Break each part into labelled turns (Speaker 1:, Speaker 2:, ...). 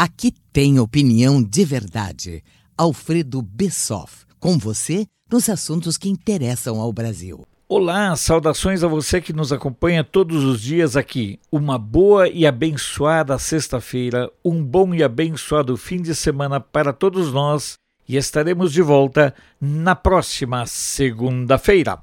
Speaker 1: Aqui tem opinião de verdade. Alfredo Bessoff, com você nos assuntos que interessam ao Brasil.
Speaker 2: Olá, saudações a você que nos acompanha todos os dias aqui. Uma boa e abençoada sexta-feira, um bom e abençoado fim de semana para todos nós e estaremos de volta na próxima segunda-feira.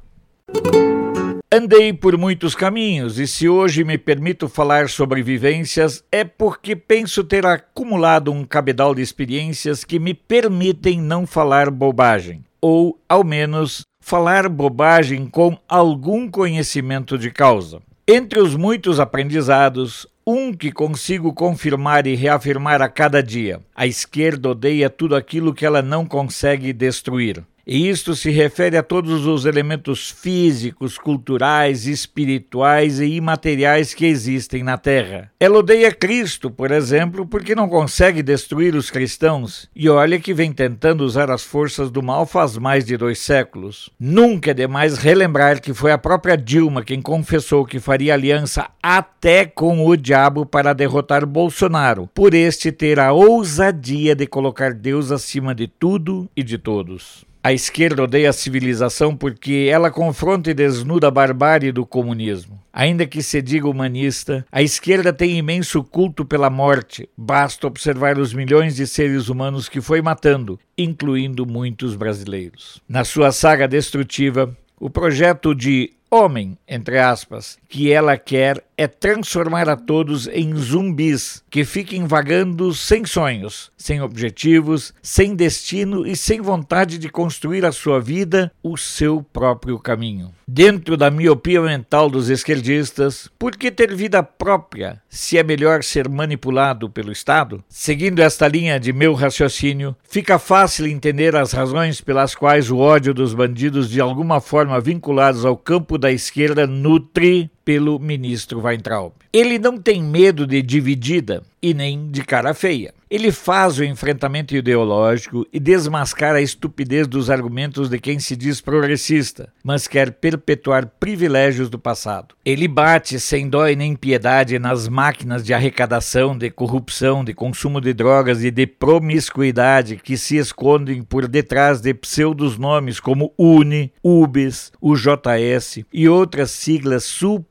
Speaker 2: Andei por muitos caminhos e se hoje me permito falar sobre vivências é porque penso ter acumulado um cabedal de experiências que me permitem não falar bobagem, ou, ao menos, falar bobagem com algum conhecimento de causa. Entre os muitos aprendizados, um que consigo confirmar e reafirmar a cada dia: a esquerda odeia tudo aquilo que ela não consegue destruir. E isto se refere a todos os elementos físicos, culturais, espirituais e imateriais que existem na Terra. Ela odeia Cristo, por exemplo, porque não consegue destruir os cristãos, e olha que vem tentando usar as forças do mal faz mais de dois séculos. Nunca é demais relembrar que foi a própria Dilma quem confessou que faria aliança até com o diabo para derrotar Bolsonaro, por este ter a ousadia de colocar Deus acima de tudo e de todos. A esquerda odeia a civilização porque ela confronta e desnuda a barbárie do comunismo. Ainda que se diga humanista, a esquerda tem imenso culto pela morte. Basta observar os milhões de seres humanos que foi matando, incluindo muitos brasileiros. Na sua saga destrutiva, o projeto de homem, entre aspas, que ela quer é transformar a todos em zumbis que fiquem vagando sem sonhos, sem objetivos, sem destino e sem vontade de construir a sua vida, o seu próprio caminho. Dentro da miopia mental dos esquerdistas, por que ter vida própria se é melhor ser manipulado pelo Estado? Seguindo esta linha de meu raciocínio, fica fácil entender as razões pelas quais o ódio dos bandidos, de alguma forma vinculados ao campo da esquerda, nutre pelo ministro Weintraub. Ele não tem medo de dividida e nem de cara feia. Ele faz o enfrentamento ideológico e desmascara a estupidez dos argumentos de quem se diz progressista, mas quer perpetuar privilégios do passado. Ele bate sem dó e nem piedade nas máquinas de arrecadação, de corrupção, de consumo de drogas e de promiscuidade que se escondem por detrás de pseudos nomes como UNE, UBS, UJS e outras siglas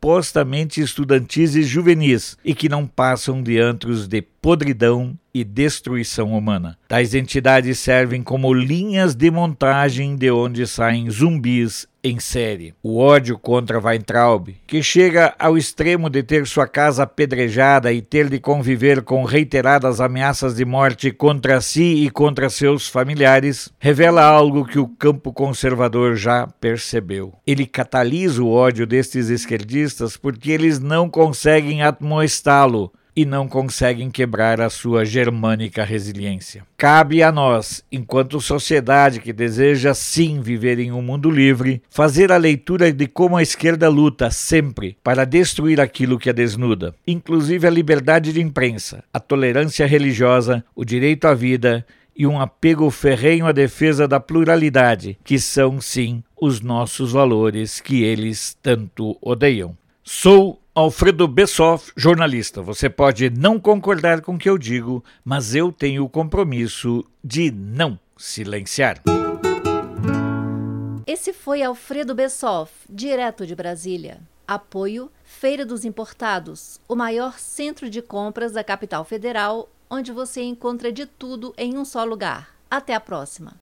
Speaker 2: supostamente estudantis e juvenis e que não passam de antros de podridão e destruição humana. Tais entidades servem como linhas de montagem de onde saem zumbis em série. O ódio contra Weintraub, que chega ao extremo de ter sua casa apedrejada e ter de conviver com reiteradas ameaças de morte contra si e contra seus familiares, revela algo que o campo conservador já percebeu. Ele catalisa o ódio destes esquerdistas porque eles não conseguem atmoestá-lo e não conseguem quebrar a sua germânica resiliência. Cabe a nós, enquanto sociedade que deseja sim viver em um mundo livre, fazer a leitura de como a esquerda luta sempre para destruir aquilo que a desnuda, inclusive a liberdade de imprensa, a tolerância religiosa, o direito à vida e um apego ferrenho à defesa da pluralidade, que são sim os nossos valores que eles tanto odeiam. Sou Alfredo Bessoff, jornalista. Você pode não concordar com o que eu digo, mas eu tenho o compromisso de não silenciar.
Speaker 3: Esse foi Alfredo Bessoff, direto de Brasília. Apoio Feira dos Importados, o maior centro de compras da capital federal, onde você encontra de tudo em um só lugar. Até a próxima.